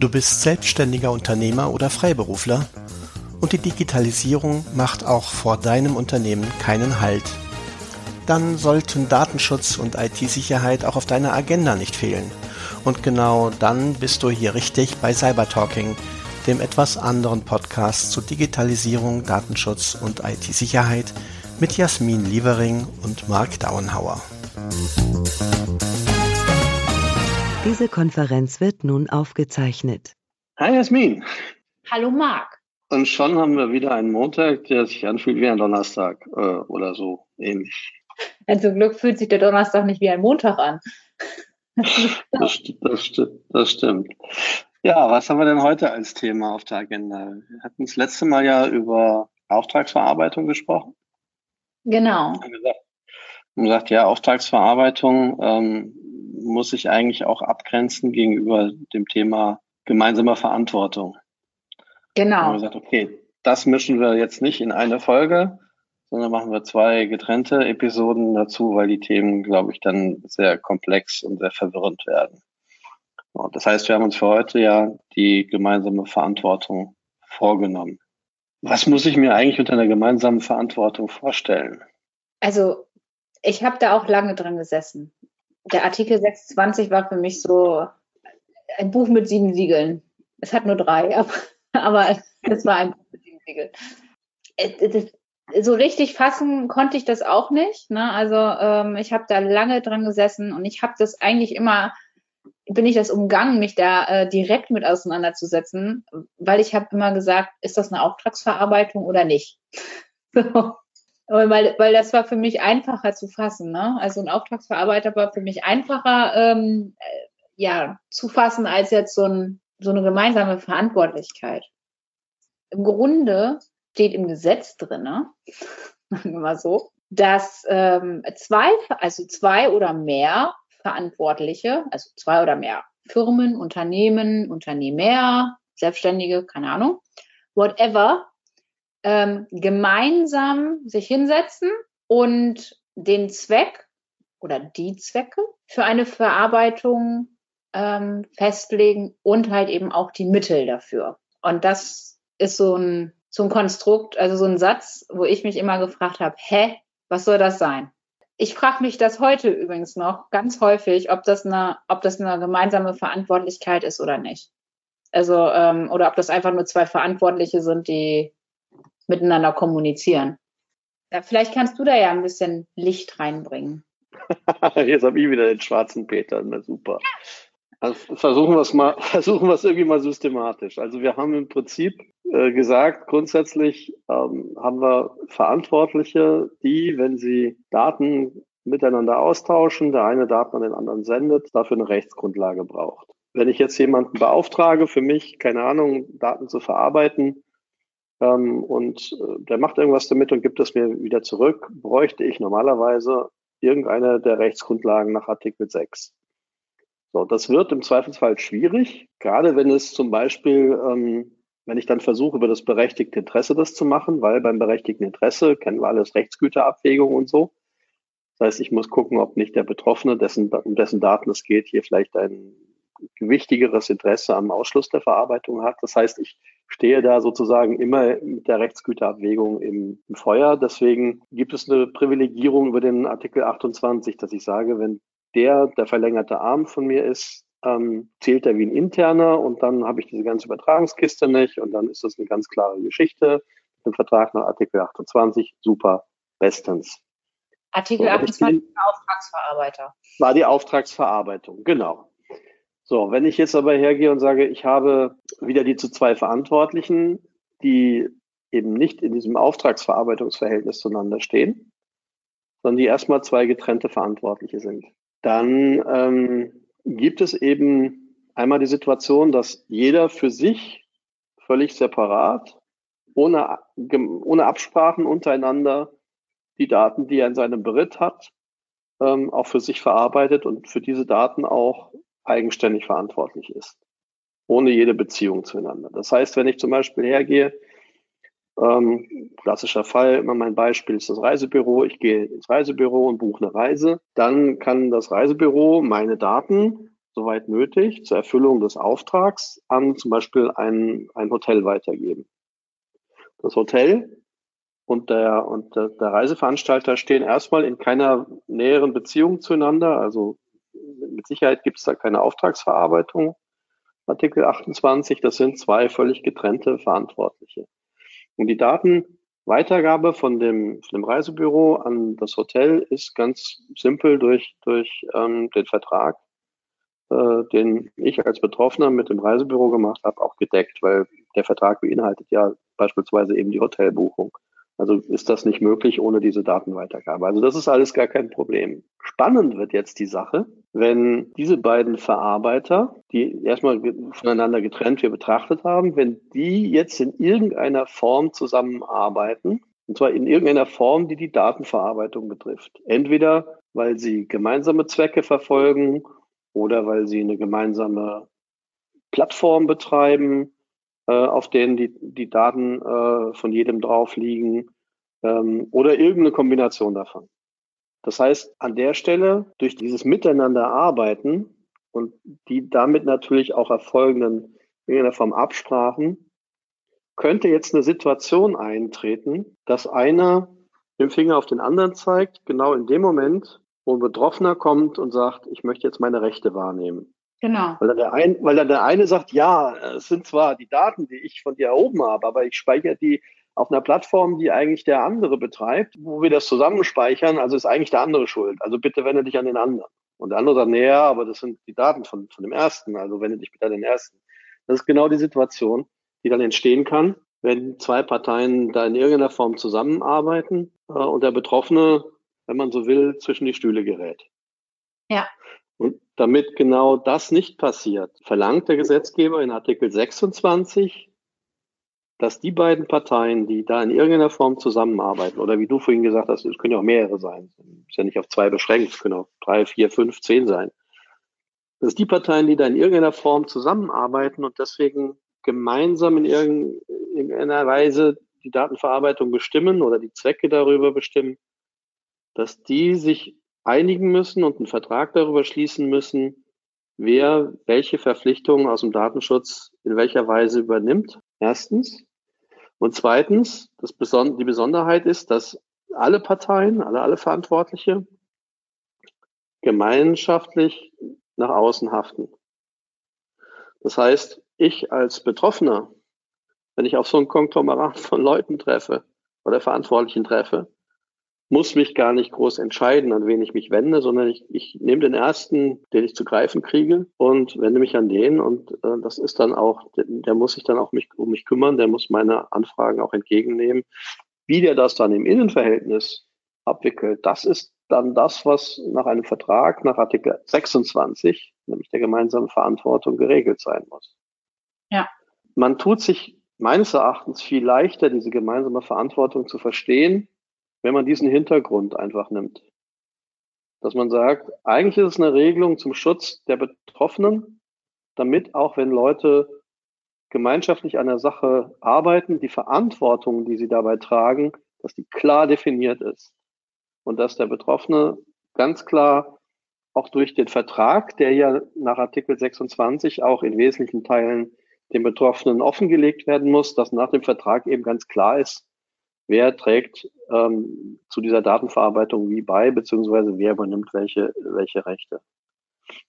Du bist selbstständiger Unternehmer oder Freiberufler und die Digitalisierung macht auch vor deinem Unternehmen keinen Halt. Dann sollten Datenschutz und IT-Sicherheit auch auf deiner Agenda nicht fehlen. Und genau dann bist du hier richtig bei Cybertalking, dem etwas anderen Podcast zu Digitalisierung, Datenschutz und IT-Sicherheit mit Jasmin Lievering und Mark Dauenhauer. Diese Konferenz wird nun aufgezeichnet. Hi Jasmin. Hallo Marc. Und schon haben wir wieder einen Montag, der sich anfühlt wie ein Donnerstag äh, oder so ähnlich. Ja, zum Glück fühlt sich der Donnerstag nicht wie ein Montag an. das, das, das stimmt. Ja, was haben wir denn heute als Thema auf der Agenda? Wir hatten das letzte Mal ja über Auftragsverarbeitung gesprochen. Genau. Wir haben gesagt, haben gesagt ja, Auftragsverarbeitung ähm, muss sich eigentlich auch abgrenzen gegenüber dem Thema gemeinsamer Verantwortung. Genau. Wir haben gesagt, okay, das mischen wir jetzt nicht in eine Folge, sondern machen wir zwei getrennte Episoden dazu, weil die Themen, glaube ich, dann sehr komplex und sehr verwirrend werden. Das heißt, wir haben uns für heute ja die gemeinsame Verantwortung vorgenommen. Was muss ich mir eigentlich unter einer gemeinsamen Verantwortung vorstellen? Also ich habe da auch lange drin gesessen. Der Artikel 26 war für mich so ein Buch mit sieben Siegeln. Es hat nur drei, aber, aber es war ein Buch mit sieben Siegeln. Äh, so richtig fassen konnte ich das auch nicht. Ne? Also ähm, ich habe da lange dran gesessen und ich habe das eigentlich immer bin ich das umgangen, mich da äh, direkt mit auseinanderzusetzen, weil ich habe immer gesagt, ist das eine Auftragsverarbeitung oder nicht? so. Weil, weil das war für mich einfacher zu fassen. Ne? Also ein Auftragsverarbeiter war für mich einfacher ähm, äh, ja, zu fassen als jetzt so, ein, so eine gemeinsame Verantwortlichkeit. Im Grunde steht im Gesetz drin, ne? mal so, dass ähm, zwei, also zwei oder mehr Verantwortliche, also zwei oder mehr Firmen, Unternehmen, Unternehmer, Selbstständige, keine Ahnung, whatever, ähm, gemeinsam sich hinsetzen und den Zweck oder die Zwecke für eine Verarbeitung ähm, festlegen und halt eben auch die Mittel dafür. Und das ist so ein, so ein Konstrukt, also so ein Satz, wo ich mich immer gefragt habe, hä, was soll das sein? Ich frage mich das heute übrigens noch ganz häufig, ob das eine, ob das eine gemeinsame Verantwortlichkeit ist oder nicht. Also, ähm, oder ob das einfach nur zwei Verantwortliche sind, die miteinander kommunizieren. Vielleicht kannst du da ja ein bisschen Licht reinbringen. Jetzt habe ich wieder den schwarzen Peter, na super. Also versuchen wir es mal, versuchen wir es irgendwie mal systematisch. Also wir haben im Prinzip äh, gesagt, grundsätzlich ähm, haben wir Verantwortliche, die, wenn sie Daten miteinander austauschen, der eine Daten an den anderen sendet, dafür eine Rechtsgrundlage braucht. Wenn ich jetzt jemanden beauftrage, für mich, keine Ahnung, Daten zu verarbeiten, ähm, und äh, der macht irgendwas damit und gibt es mir wieder zurück, bräuchte ich normalerweise irgendeine der Rechtsgrundlagen nach Artikel 6. So, das wird im Zweifelsfall schwierig, gerade wenn es zum Beispiel, ähm, wenn ich dann versuche, über das berechtigte Interesse das zu machen, weil beim berechtigten Interesse kennen wir alles Rechtsgüterabwägung und so. Das heißt, ich muss gucken, ob nicht der Betroffene, dessen, um dessen Daten es geht, hier vielleicht ein gewichtigeres Interesse am Ausschluss der Verarbeitung hat. Das heißt, ich stehe da sozusagen immer mit der Rechtsgüterabwägung im, im, Feuer. Deswegen gibt es eine Privilegierung über den Artikel 28, dass ich sage, wenn der der verlängerte Arm von mir ist, ähm, zählt er wie ein interner und dann habe ich diese ganze Übertragungskiste nicht und dann ist das eine ganz klare Geschichte. Den Vertrag nach Artikel 28, super, bestens. Artikel so, 28 war Auftragsverarbeiter. War die Auftragsverarbeitung, genau. So, wenn ich jetzt aber hergehe und sage, ich habe wieder die zu zwei Verantwortlichen, die eben nicht in diesem Auftragsverarbeitungsverhältnis zueinander stehen, sondern die erstmal zwei getrennte Verantwortliche sind dann ähm, gibt es eben einmal die Situation, dass jeder für sich völlig separat, ohne, ohne Absprachen untereinander, die Daten, die er in seinem Beritt hat, ähm, auch für sich verarbeitet und für diese Daten auch eigenständig verantwortlich ist, ohne jede Beziehung zueinander. Das heißt, wenn ich zum Beispiel hergehe ähm, klassischer Fall, immer mein Beispiel ist das Reisebüro. Ich gehe ins Reisebüro und buche eine Reise. Dann kann das Reisebüro meine Daten soweit nötig, zur Erfüllung des Auftrags an zum Beispiel ein, ein Hotel weitergeben. Das Hotel und der, und der, der Reiseveranstalter stehen erstmal in keiner näheren Beziehung zueinander. Also mit Sicherheit gibt es da keine Auftragsverarbeitung. Artikel 28, das sind zwei völlig getrennte Verantwortliche. Und die Datenweitergabe von dem, von dem Reisebüro an das Hotel ist ganz simpel durch, durch ähm, den Vertrag, äh, den ich als Betroffener mit dem Reisebüro gemacht habe, auch gedeckt, weil der Vertrag beinhaltet ja beispielsweise eben die Hotelbuchung. Also ist das nicht möglich ohne diese Datenweitergabe. Also das ist alles gar kein Problem. Spannend wird jetzt die Sache, wenn diese beiden Verarbeiter, die erstmal voneinander getrennt wir betrachtet haben, wenn die jetzt in irgendeiner Form zusammenarbeiten, und zwar in irgendeiner Form, die die Datenverarbeitung betrifft. Entweder weil sie gemeinsame Zwecke verfolgen oder weil sie eine gemeinsame Plattform betreiben äh, auf denen die, die Daten äh, von jedem drauf liegen ähm, oder irgendeine Kombination davon. Das heißt, an der Stelle, durch dieses Miteinander arbeiten und die damit natürlich auch erfolgenden in irgendeiner Form Absprachen, könnte jetzt eine Situation eintreten, dass einer den Finger auf den anderen zeigt, genau in dem Moment, wo ein Betroffener kommt und sagt, ich möchte jetzt meine Rechte wahrnehmen. Genau. Weil dann, der ein, weil dann der eine sagt, ja, es sind zwar die Daten, die ich von dir erhoben habe, aber ich speichere die auf einer Plattform, die eigentlich der andere betreibt, wo wir das zusammen speichern, also ist eigentlich der andere schuld. Also bitte wende dich an den anderen. Und der andere sagt, nee, ja, aber das sind die Daten von, von dem ersten, also wende dich bitte an den ersten. Das ist genau die Situation, die dann entstehen kann, wenn zwei Parteien da in irgendeiner Form zusammenarbeiten äh, und der Betroffene, wenn man so will, zwischen die Stühle gerät. Ja. Und damit genau das nicht passiert, verlangt der Gesetzgeber in Artikel 26, dass die beiden Parteien, die da in irgendeiner Form zusammenarbeiten, oder wie du vorhin gesagt hast, es können ja auch mehrere sein, ist ja nicht auf zwei beschränkt, es können auch drei, vier, fünf, zehn sein, dass die Parteien, die da in irgendeiner Form zusammenarbeiten und deswegen gemeinsam in irgendeiner Weise die Datenverarbeitung bestimmen oder die Zwecke darüber bestimmen, dass die sich einigen müssen und einen Vertrag darüber schließen müssen, wer welche Verpflichtungen aus dem Datenschutz in welcher Weise übernimmt. Erstens. Und zweitens, Beson die Besonderheit ist, dass alle Parteien, alle, alle Verantwortliche gemeinschaftlich nach außen haften. Das heißt, ich als Betroffener, wenn ich auf so ein Konglomerat von Leuten treffe oder Verantwortlichen treffe, muss mich gar nicht groß entscheiden, an wen ich mich wende, sondern ich, ich nehme den ersten, den ich zu greifen kriege und wende mich an den und äh, das ist dann auch, der, der muss sich dann auch mich, um mich kümmern, der muss meine Anfragen auch entgegennehmen. Wie der das dann im Innenverhältnis abwickelt, das ist dann das, was nach einem Vertrag, nach Artikel 26, nämlich der gemeinsamen Verantwortung, geregelt sein muss. Ja. Man tut sich meines Erachtens viel leichter, diese gemeinsame Verantwortung zu verstehen, wenn man diesen Hintergrund einfach nimmt. Dass man sagt, eigentlich ist es eine Regelung zum Schutz der Betroffenen, damit auch wenn Leute gemeinschaftlich an der Sache arbeiten, die Verantwortung, die sie dabei tragen, dass die klar definiert ist. Und dass der Betroffene ganz klar auch durch den Vertrag, der ja nach Artikel 26 auch in wesentlichen Teilen den Betroffenen offengelegt werden muss, dass nach dem Vertrag eben ganz klar ist, wer trägt ähm, zu dieser Datenverarbeitung wie bei, beziehungsweise wer übernimmt welche, welche Rechte.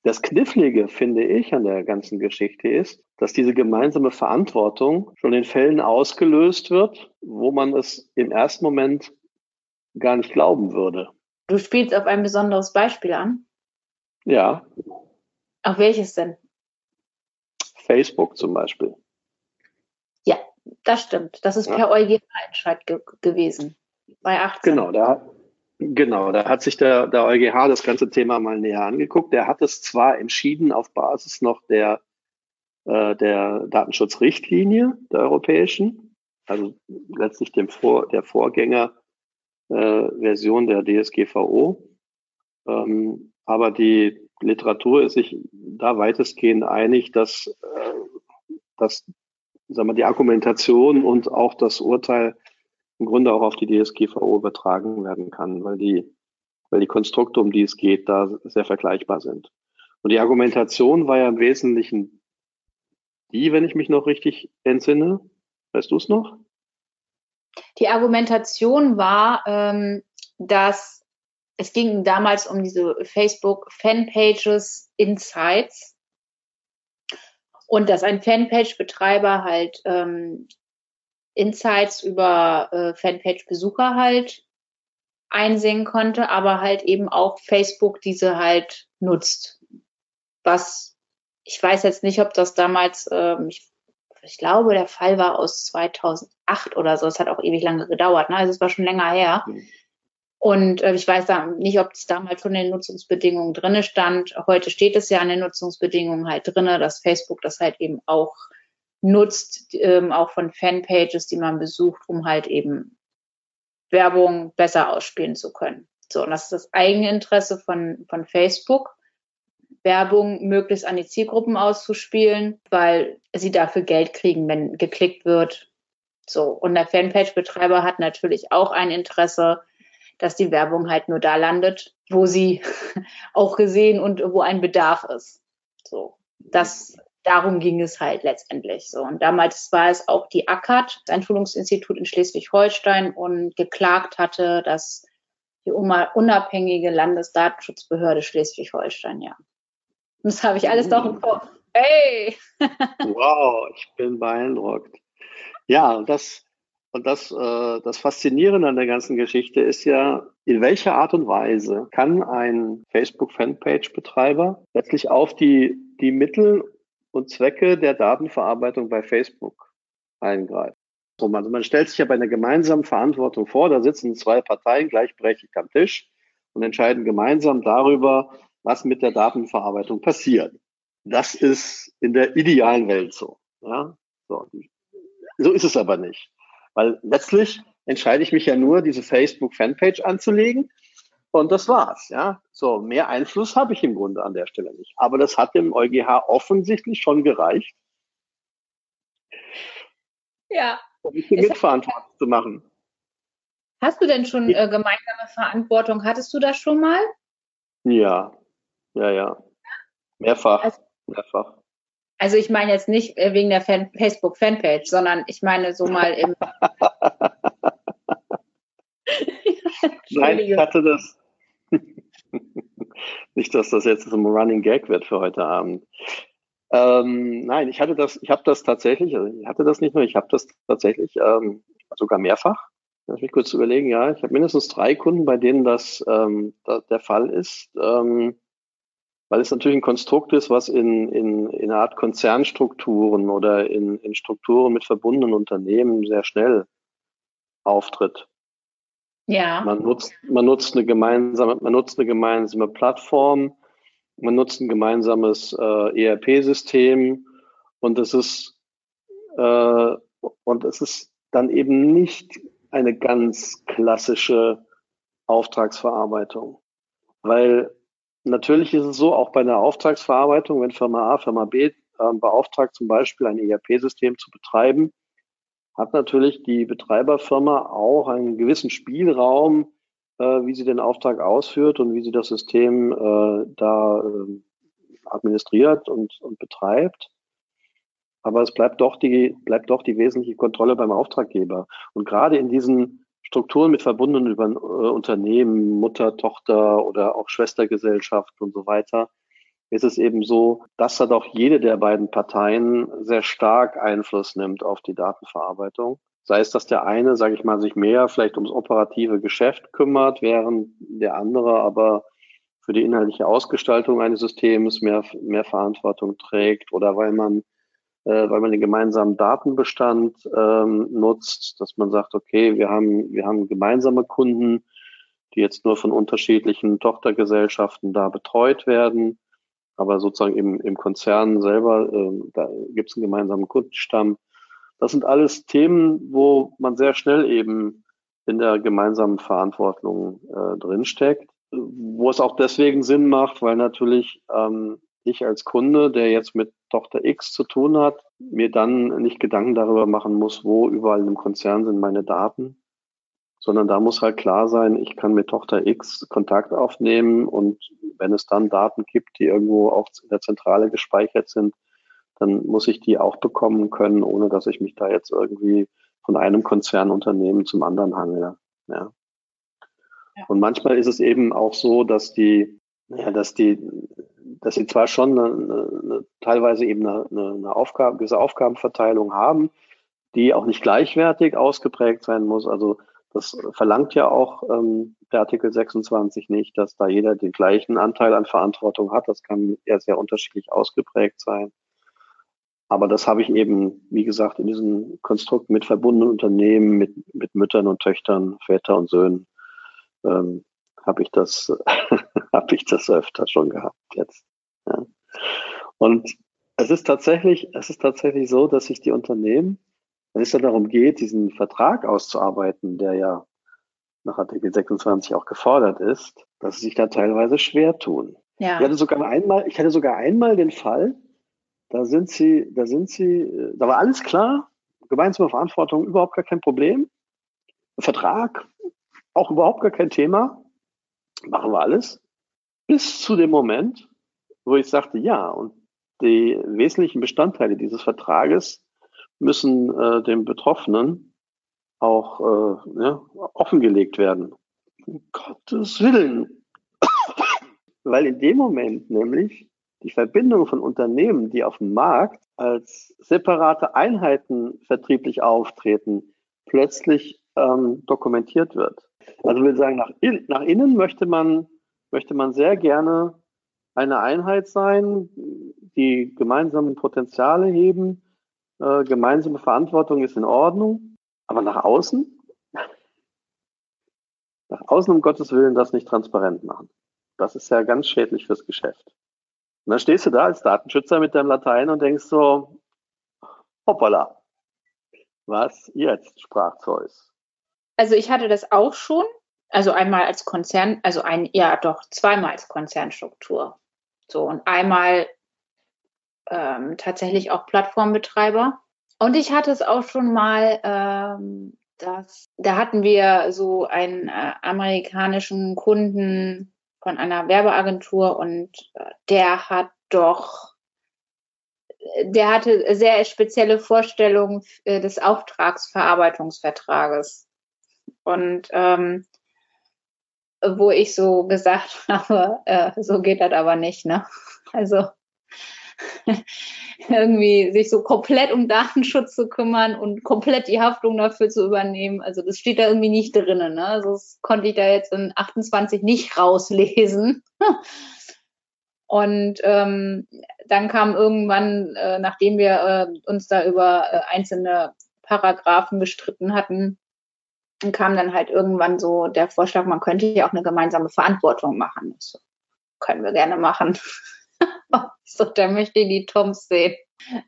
Das Knifflige, finde ich, an der ganzen Geschichte ist, dass diese gemeinsame Verantwortung schon in Fällen ausgelöst wird, wo man es im ersten Moment gar nicht glauben würde. Du spielst auf ein besonderes Beispiel an? Ja. Auf welches denn? Facebook zum Beispiel. Das stimmt. Das ist ja. per EuGH-Entscheid ge gewesen. Bei 18. Genau, da, genau, da hat sich der, der EuGH das ganze Thema mal näher angeguckt. Der hat es zwar entschieden auf Basis noch der, äh, der Datenschutzrichtlinie der europäischen, also letztlich dem Vor, der Vorgängerversion äh, der DSGVO. Ähm, aber die Literatur ist sich da weitestgehend einig, dass, äh, dass sagen wir, die Argumentation und auch das Urteil im Grunde auch auf die DSGVO übertragen werden kann, weil die, weil die Konstrukte, um die es geht, da sehr vergleichbar sind. Und die Argumentation war ja im Wesentlichen die, wenn ich mich noch richtig entsinne. Weißt du es noch? Die Argumentation war, ähm, dass es ging damals um diese Facebook Fanpages Insights und dass ein Fanpage-Betreiber halt ähm, Insights über äh, Fanpage-Besucher halt einsehen konnte, aber halt eben auch Facebook diese halt nutzt. Was ich weiß jetzt nicht, ob das damals, ähm, ich, ich glaube, der Fall war aus 2008 oder so. Es hat auch ewig lange gedauert. Ne? Also es war schon länger her. Mhm. Und äh, ich weiß da nicht, ob es damals schon in den Nutzungsbedingungen drinne stand. Heute steht es ja in den Nutzungsbedingungen halt drinne, dass Facebook das halt eben auch nutzt, ähm, auch von Fanpages, die man besucht, um halt eben Werbung besser ausspielen zu können. So, und das ist das eigene Interesse von, von Facebook, Werbung möglichst an die Zielgruppen auszuspielen, weil sie dafür Geld kriegen, wenn geklickt wird. So. Und der Fanpage-Betreiber hat natürlich auch ein Interesse, dass die Werbung halt nur da landet, wo sie auch gesehen und wo ein Bedarf ist. So. Das darum ging es halt letztendlich so. Und damals war es auch die ACAT, das Einschulungsinstitut in Schleswig-Holstein, und geklagt hatte, dass die unabhängige Landesdatenschutzbehörde Schleswig-Holstein, ja. Und das habe ich alles doch im. Kopf. Hey! wow, ich bin beeindruckt. Ja, das, und das, äh, das Faszinierende an der ganzen Geschichte ist ja, in welcher Art und Weise kann ein Facebook-Fanpage-Betreiber letztlich auf die, die Mittel und Zwecke der Datenverarbeitung bei Facebook eingreifen. Also man stellt sich ja bei einer gemeinsamen Verantwortung vor, da sitzen zwei Parteien gleichberechtigt am Tisch und entscheiden gemeinsam darüber, was mit der Datenverarbeitung passiert. Das ist in der idealen Welt so. Ja? So. so ist es aber nicht. Weil letztlich entscheide ich mich ja nur, diese Facebook-Fanpage anzulegen und das war's, ja. So, mehr Einfluss habe ich im Grunde an der Stelle nicht. Aber das hat dem EuGH offensichtlich schon gereicht. Ja. Um mich mitverantwortlich zu machen. Hast du denn schon äh, gemeinsame Verantwortung? Hattest du das schon mal? Ja, ja, ja. Mehrfach. Also, mehrfach. Also ich meine jetzt nicht äh, wegen der Fan Facebook-Fanpage, sondern ich meine so mal im. Nein, ich hatte das. nicht, dass das jetzt ein Running Gag wird für heute Abend. Ähm, nein, ich hatte das, ich habe das tatsächlich, also ich hatte das nicht nur, ich habe das tatsächlich ähm, sogar mehrfach. Lass mich kurz überlegen, ja, ich habe mindestens drei Kunden, bei denen das ähm, da, der Fall ist. Ähm, weil es natürlich ein Konstrukt ist, was in, in, in einer Art Konzernstrukturen oder in, in Strukturen mit verbundenen Unternehmen sehr schnell auftritt. Ja. Man nutzt, man nutzt eine gemeinsame, man nutzt eine gemeinsame Plattform, man nutzt ein gemeinsames äh, ERP-System und es ist äh, und es ist dann eben nicht eine ganz klassische Auftragsverarbeitung, weil Natürlich ist es so, auch bei einer Auftragsverarbeitung, wenn Firma A, Firma B äh, beauftragt, zum Beispiel ein ERP-System zu betreiben, hat natürlich die Betreiberfirma auch einen gewissen Spielraum, äh, wie sie den Auftrag ausführt und wie sie das System äh, da äh, administriert und, und betreibt. Aber es bleibt doch die, bleibt doch die wesentliche Kontrolle beim Auftraggeber. Und gerade in diesen Strukturen mit verbundenen über äh, Unternehmen, Mutter, Tochter oder auch Schwestergesellschaft und so weiter, ist es eben so, dass da doch jede der beiden Parteien sehr stark Einfluss nimmt auf die Datenverarbeitung. Sei es, dass der eine, sage ich mal, sich mehr vielleicht ums operative Geschäft kümmert, während der andere aber für die inhaltliche Ausgestaltung eines Systems mehr, mehr Verantwortung trägt oder weil man weil man den gemeinsamen Datenbestand ähm, nutzt, dass man sagt, okay, wir haben, wir haben gemeinsame Kunden, die jetzt nur von unterschiedlichen Tochtergesellschaften da betreut werden. Aber sozusagen im, im Konzern selber, äh, da gibt es einen gemeinsamen Kundenstamm. Das sind alles Themen, wo man sehr schnell eben in der gemeinsamen Verantwortung äh, drinsteckt. Wo es auch deswegen Sinn macht, weil natürlich ähm, ich als Kunde, der jetzt mit Tochter X zu tun hat, mir dann nicht Gedanken darüber machen muss, wo überall im Konzern sind meine Daten, sondern da muss halt klar sein, ich kann mit Tochter X Kontakt aufnehmen und wenn es dann Daten gibt, die irgendwo auch in der Zentrale gespeichert sind, dann muss ich die auch bekommen können, ohne dass ich mich da jetzt irgendwie von einem Konzernunternehmen zum anderen hangle. Ja. ja. Und manchmal ist es eben auch so, dass die, ja, dass die, dass sie zwar schon eine, eine, teilweise eben eine, eine Aufgabe, diese Aufgabenverteilung haben, die auch nicht gleichwertig ausgeprägt sein muss. Also das verlangt ja auch ähm, der Artikel 26 nicht, dass da jeder den gleichen Anteil an Verantwortung hat. Das kann ja sehr unterschiedlich ausgeprägt sein. Aber das habe ich eben, wie gesagt, in diesem Konstrukt mit verbundenen Unternehmen, mit, mit Müttern und Töchtern, Väter und Söhnen, ähm, habe ich das, habe ich das öfter schon gehabt jetzt. Ja. Und es ist tatsächlich, es ist tatsächlich so, dass sich die Unternehmen wenn es dann darum geht, diesen Vertrag auszuarbeiten, der ja nach Artikel 26 auch gefordert ist, dass sie sich da teilweise schwer tun. Ja. Ich hatte sogar einmal, ich hatte sogar einmal den Fall, da sind sie, da sind sie, da war alles klar, gemeinsame Verantwortung überhaupt gar kein Problem, Vertrag auch überhaupt gar kein Thema, machen wir alles, bis zu dem Moment, wo ich sagte, ja, und die wesentlichen Bestandteile dieses Vertrages müssen äh, dem Betroffenen auch äh, ja, offengelegt werden. Um Gottes Willen. Weil in dem Moment nämlich die Verbindung von Unternehmen, die auf dem Markt als separate Einheiten vertrieblich auftreten, plötzlich ähm, dokumentiert wird. Also will sagen, nach, in, nach innen möchte man, möchte man sehr gerne eine Einheit sein, die gemeinsamen Potenziale heben, äh, gemeinsame Verantwortung ist in Ordnung, aber nach außen, nach außen um Gottes Willen das nicht transparent machen. Das ist ja ganz schädlich fürs Geschäft. Und dann stehst du da als Datenschützer mit deinem Latein und denkst so, hoppala, was jetzt, sprach Zeus. Also ich hatte das auch schon, also einmal als Konzern, also ein, ja doch, zweimal als Konzernstruktur. So, und einmal ähm, tatsächlich auch Plattformbetreiber. Und ich hatte es auch schon mal, ähm, dass, da hatten wir so einen äh, amerikanischen Kunden von einer Werbeagentur und äh, der hat doch, der hatte sehr spezielle Vorstellungen äh, des Auftragsverarbeitungsvertrages. Und ähm, wo ich so gesagt habe, äh, so geht das aber nicht, ne? Also irgendwie sich so komplett um Datenschutz zu kümmern und komplett die Haftung dafür zu übernehmen. Also das steht da irgendwie nicht drinnen. Ne? Also das konnte ich da jetzt in 28 nicht rauslesen. Und ähm, dann kam irgendwann, äh, nachdem wir äh, uns da über äh, einzelne Paragraphen gestritten hatten, kam dann halt irgendwann so der Vorschlag, man könnte ja auch eine gemeinsame Verantwortung machen. Das können wir gerne machen. so, da möchte ich die Toms sehen.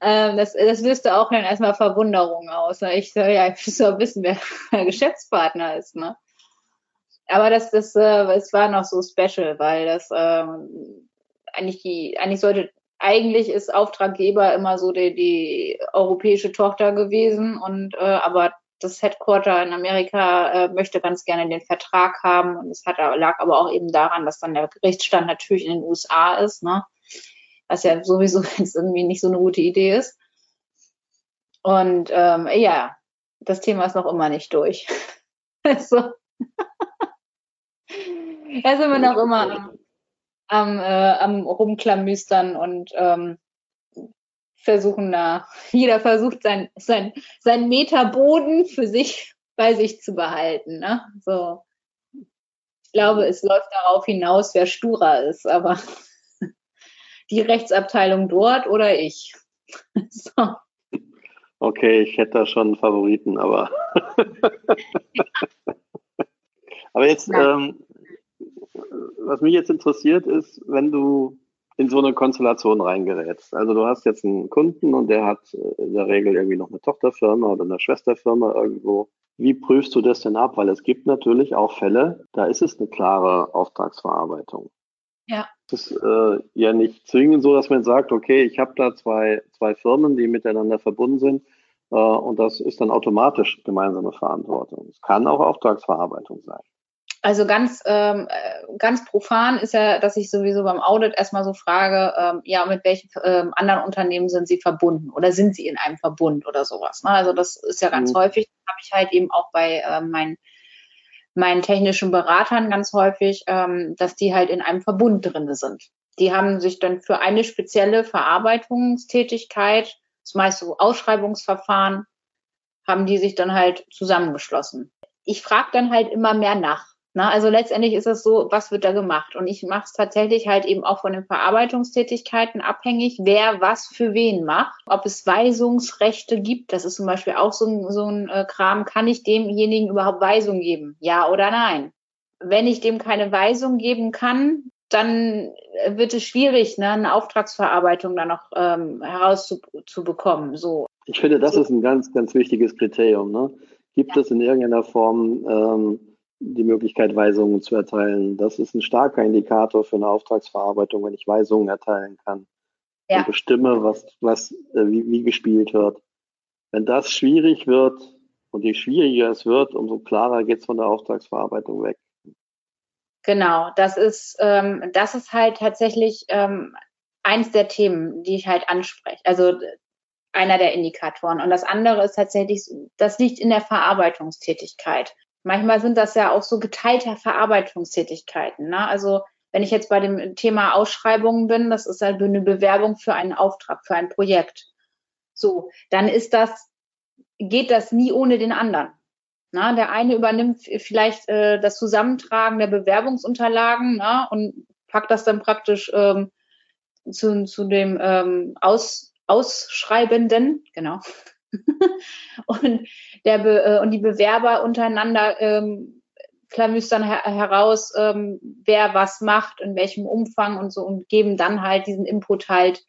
Ähm, das, das löste auch dann erstmal Verwunderung aus. Ne? Ich soll ja ich soll wissen, wer mein Geschäftspartner ist. Ne? Aber das, das, äh, es war noch so special, weil das ähm, eigentlich die, eigentlich sollte, eigentlich ist Auftraggeber immer so die, die europäische Tochter gewesen und äh, aber das Headquarter in Amerika äh, möchte ganz gerne den Vertrag haben und es hat, lag aber auch eben daran, dass dann der Gerichtsstand natürlich in den USA ist. Ne? was ja sowieso jetzt irgendwie nicht so eine gute Idee ist. Und ähm, ja, das Thema ist noch immer nicht durch. also, da sind wir noch immer am, am, äh, am Rumklamüstern und ähm, versuchen da, jeder versucht sein, sein, sein Meterboden für sich bei sich zu behalten. Ne? So. Ich glaube, es läuft darauf hinaus, wer sturer ist, aber die Rechtsabteilung dort oder ich. so. Okay, ich hätte da schon einen Favoriten, aber. aber jetzt, ähm, was mich jetzt interessiert, ist, wenn du in so eine Konstellation reingerätst. Also du hast jetzt einen Kunden und der hat in der Regel irgendwie noch eine Tochterfirma oder eine Schwesterfirma irgendwo. Wie prüfst du das denn ab? Weil es gibt natürlich auch Fälle, da ist es eine klare Auftragsverarbeitung. Ja. Es ist äh, ja nicht zwingend so, dass man sagt, okay, ich habe da zwei, zwei Firmen, die miteinander verbunden sind Äh, und das ist dann automatisch gemeinsame Verantwortung. Es kann auch Auftragsverarbeitung sein. Also ganz, ähm, äh, ganz profan ist ja, dass ich sowieso beim Audit erstmal so frage, ähm, ja, mit welchen ähm, anderen Unternehmen sind Sie verbunden oder sind Sie in einem Verbund oder sowas. Ne? Also das ist ja ganz mhm. häufig, habe ich halt eben auch bei äh, meinen, meinen technischen Beratern ganz häufig, ähm, dass die halt in einem Verbund drin sind. Die haben sich dann für eine spezielle Verarbeitungstätigkeit, das meist so Ausschreibungsverfahren, haben die sich dann halt zusammengeschlossen. Ich frage dann halt immer mehr nach na, also letztendlich ist es so, was wird da gemacht? Und ich mache es tatsächlich halt eben auch von den Verarbeitungstätigkeiten abhängig, wer was für wen macht. Ob es Weisungsrechte gibt, das ist zum Beispiel auch so ein, so ein äh, Kram, kann ich demjenigen überhaupt Weisung geben? Ja oder nein? Wenn ich dem keine Weisung geben kann, dann wird es schwierig, ne, eine Auftragsverarbeitung dann noch ähm, herauszubekommen. So. Ich finde, das ist ein ganz, ganz wichtiges Kriterium. Ne? Gibt ja. es in irgendeiner Form ähm, die Möglichkeit, Weisungen zu erteilen. Das ist ein starker Indikator für eine Auftragsverarbeitung, wenn ich Weisungen erteilen kann ja. und bestimme, was, was, äh, wie, wie gespielt wird. Wenn das schwierig wird und je schwieriger es wird, umso klarer geht es von der Auftragsverarbeitung weg. Genau, das ist, ähm, das ist halt tatsächlich ähm, eins der Themen, die ich halt anspreche. Also einer der Indikatoren. Und das andere ist tatsächlich, das liegt in der Verarbeitungstätigkeit. Manchmal sind das ja auch so geteilte Verarbeitungstätigkeiten. Ne? Also wenn ich jetzt bei dem Thema Ausschreibungen bin, das ist halt eine Bewerbung für einen Auftrag, für ein Projekt. So, dann ist das, geht das nie ohne den anderen. Na, der eine übernimmt vielleicht äh, das Zusammentragen der Bewerbungsunterlagen na, und packt das dann praktisch ähm, zu, zu dem ähm, Aus, Ausschreibenden, genau. und, der äh, und die Bewerber untereinander ähm, klamüstern her heraus, ähm, wer was macht, in welchem Umfang und so und geben dann halt diesen Input halt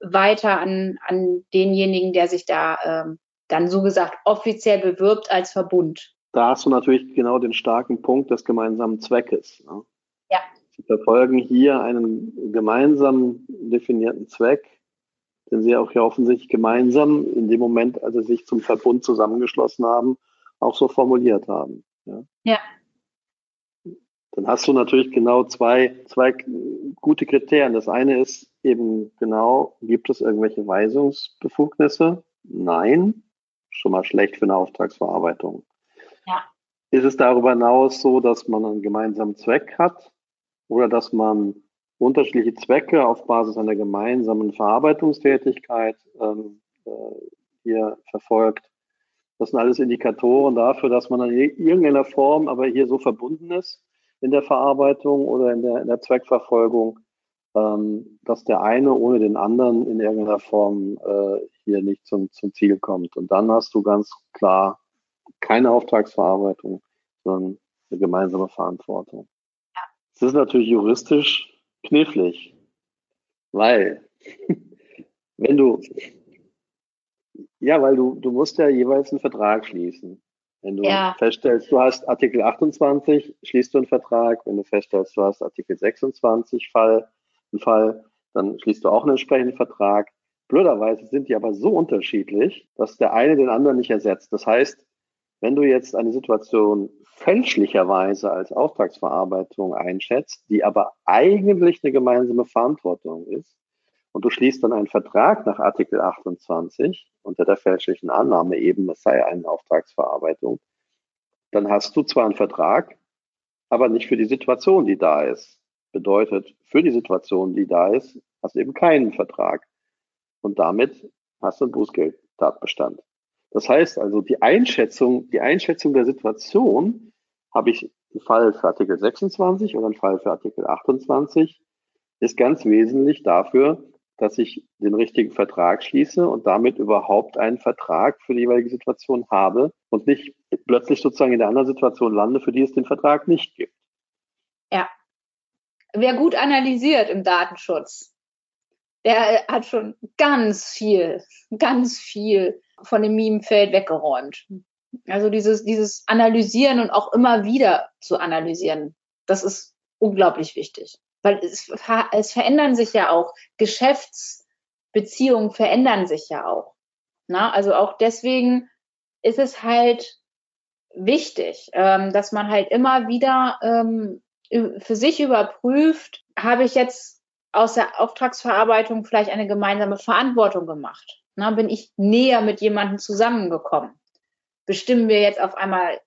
weiter an, an denjenigen, der sich da ähm, dann so gesagt offiziell bewirbt als Verbund. Da hast du natürlich genau den starken Punkt des gemeinsamen Zweckes. Ne? Ja. Sie verfolgen hier einen gemeinsam definierten Zweck, den sie auch ja offensichtlich gemeinsam in dem Moment, als sie sich zum Verbund zusammengeschlossen haben, auch so formuliert haben. Ja. ja. Dann hast du natürlich genau zwei, zwei gute Kriterien. Das eine ist eben genau, gibt es irgendwelche Weisungsbefugnisse? Nein. Schon mal schlecht für eine Auftragsverarbeitung. Ja. Ist es darüber hinaus so, dass man einen gemeinsamen Zweck hat oder dass man unterschiedliche Zwecke auf Basis einer gemeinsamen Verarbeitungstätigkeit ähm, äh, hier verfolgt. Das sind alles Indikatoren dafür, dass man in irgendeiner Form aber hier so verbunden ist in der Verarbeitung oder in der, in der Zweckverfolgung, ähm, dass der eine ohne den anderen in irgendeiner Form äh, hier nicht zum, zum Ziel kommt. Und dann hast du ganz klar keine Auftragsverarbeitung, sondern eine gemeinsame Verantwortung. Das ist natürlich juristisch knifflig, weil wenn du, ja, weil du, du musst ja jeweils einen Vertrag schließen. Wenn du ja. feststellst, du hast Artikel 28, schließt du einen Vertrag. Wenn du feststellst, du hast Artikel 26 Fall, einen Fall, dann schließt du auch einen entsprechenden Vertrag. Blöderweise sind die aber so unterschiedlich, dass der eine den anderen nicht ersetzt. Das heißt, wenn du jetzt eine Situation fälschlicherweise als Auftragsverarbeitung einschätzt, die aber eigentlich eine gemeinsame Verantwortung ist, und du schließt dann einen Vertrag nach Artikel 28 unter der fälschlichen Annahme eben, es sei eine Auftragsverarbeitung, dann hast du zwar einen Vertrag, aber nicht für die Situation, die da ist. Bedeutet, für die Situation, die da ist, hast du eben keinen Vertrag. Und damit hast du einen Bußgeldtatbestand. Das heißt also, die Einschätzung, die Einschätzung der Situation habe ich einen Fall für Artikel 26 oder einen Fall für Artikel 28, ist ganz wesentlich dafür, dass ich den richtigen Vertrag schließe und damit überhaupt einen Vertrag für die jeweilige Situation habe und nicht plötzlich sozusagen in der anderen Situation lande, für die es den Vertrag nicht gibt. Ja. Wer gut analysiert im Datenschutz, der hat schon ganz viel, ganz viel von dem Memefeld weggeräumt. Also dieses, dieses Analysieren und auch immer wieder zu analysieren, das ist unglaublich wichtig. Weil es, es verändern sich ja auch, Geschäftsbeziehungen verändern sich ja auch. Na, also auch deswegen ist es halt wichtig, ähm, dass man halt immer wieder ähm, für sich überprüft, habe ich jetzt aus der Auftragsverarbeitung vielleicht eine gemeinsame Verantwortung gemacht? Na, bin ich näher mit jemandem zusammengekommen? Bestimmen wir jetzt auf einmal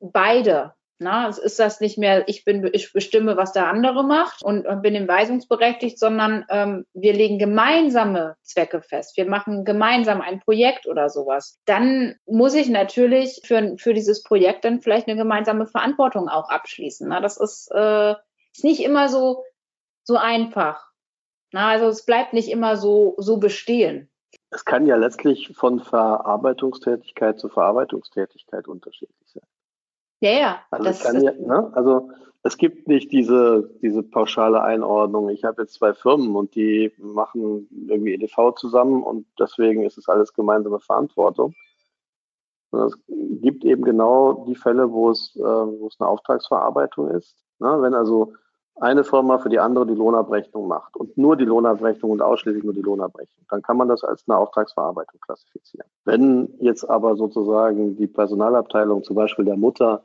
beide na, es ist das nicht mehr, ich bin, ich bestimme, was der andere macht und, und bin im weisungsberechtigt, sondern ähm, wir legen gemeinsame Zwecke fest. Wir machen gemeinsam ein Projekt oder sowas. Dann muss ich natürlich für, für dieses Projekt dann vielleicht eine gemeinsame Verantwortung auch abschließen. Na, das ist, äh, ist nicht immer so, so einfach. Na, also es bleibt nicht immer so, so bestehen. Es kann ja letztlich von Verarbeitungstätigkeit zu Verarbeitungstätigkeit unterschiedlich sein. Ja, ja. Also, das, das ja, ne? also es gibt nicht diese, diese pauschale Einordnung. Ich habe jetzt zwei Firmen und die machen irgendwie EDV zusammen und deswegen ist es alles gemeinsame Verantwortung. es gibt eben genau die Fälle, wo es, äh, wo es eine Auftragsverarbeitung ist. Ne? Wenn also eine Firma für die andere die Lohnabrechnung macht und nur die Lohnabrechnung und ausschließlich nur die Lohnabrechnung, dann kann man das als eine Auftragsverarbeitung klassifizieren. Wenn jetzt aber sozusagen die Personalabteilung, zum Beispiel der Mutter,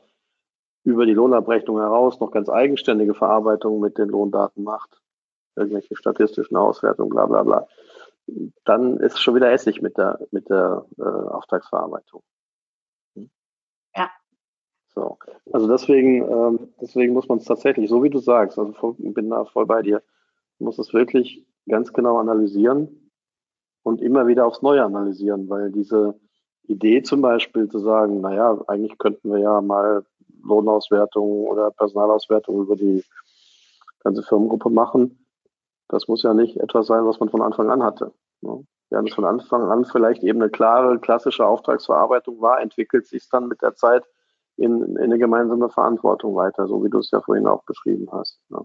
über die Lohnabrechnung heraus noch ganz eigenständige Verarbeitung mit den Lohndaten macht, irgendwelche statistischen Auswertungen, bla bla bla, dann ist es schon wieder Essig mit der, mit der äh, Auftragsverarbeitung. So. Also deswegen, ähm, deswegen muss man es tatsächlich, so wie du sagst, also bin da voll bei dir, muss es wirklich ganz genau analysieren und immer wieder aufs Neue analysieren, weil diese Idee zum Beispiel zu sagen, naja, eigentlich könnten wir ja mal Lohnauswertung oder Personalauswertung über die ganze Firmengruppe machen. Das muss ja nicht etwas sein, was man von Anfang an hatte. Ne? Während es von Anfang an vielleicht eben eine klare, klassische Auftragsverarbeitung war, entwickelt sich dann mit der Zeit in, in eine gemeinsame Verantwortung weiter, so wie du es ja vorhin auch beschrieben hast. Ne?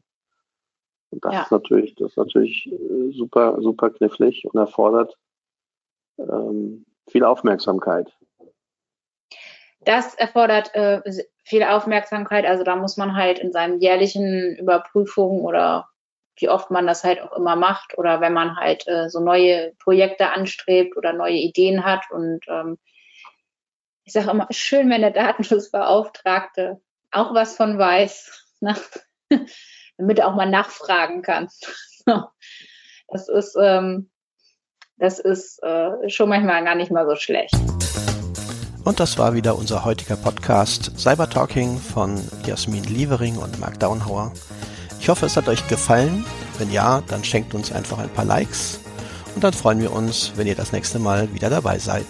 Und das ja. ist natürlich, das ist natürlich äh, super, super knifflig und erfordert ähm, viel Aufmerksamkeit. Das erfordert äh, viel Aufmerksamkeit. Also da muss man halt in seinen jährlichen Überprüfungen oder wie oft man das halt auch immer macht oder wenn man halt äh, so neue Projekte anstrebt oder neue Ideen hat und ähm, ich sage immer, schön, wenn der Datenschutzbeauftragte auch was von weiß, ne? damit er auch mal nachfragen kann. das ist, ähm, das ist äh, schon manchmal gar nicht mal so schlecht. Und das war wieder unser heutiger Podcast Cyber Talking von Jasmin Lievering und Marc Daunhauer. Ich hoffe, es hat euch gefallen. Wenn ja, dann schenkt uns einfach ein paar Likes und dann freuen wir uns, wenn ihr das nächste Mal wieder dabei seid.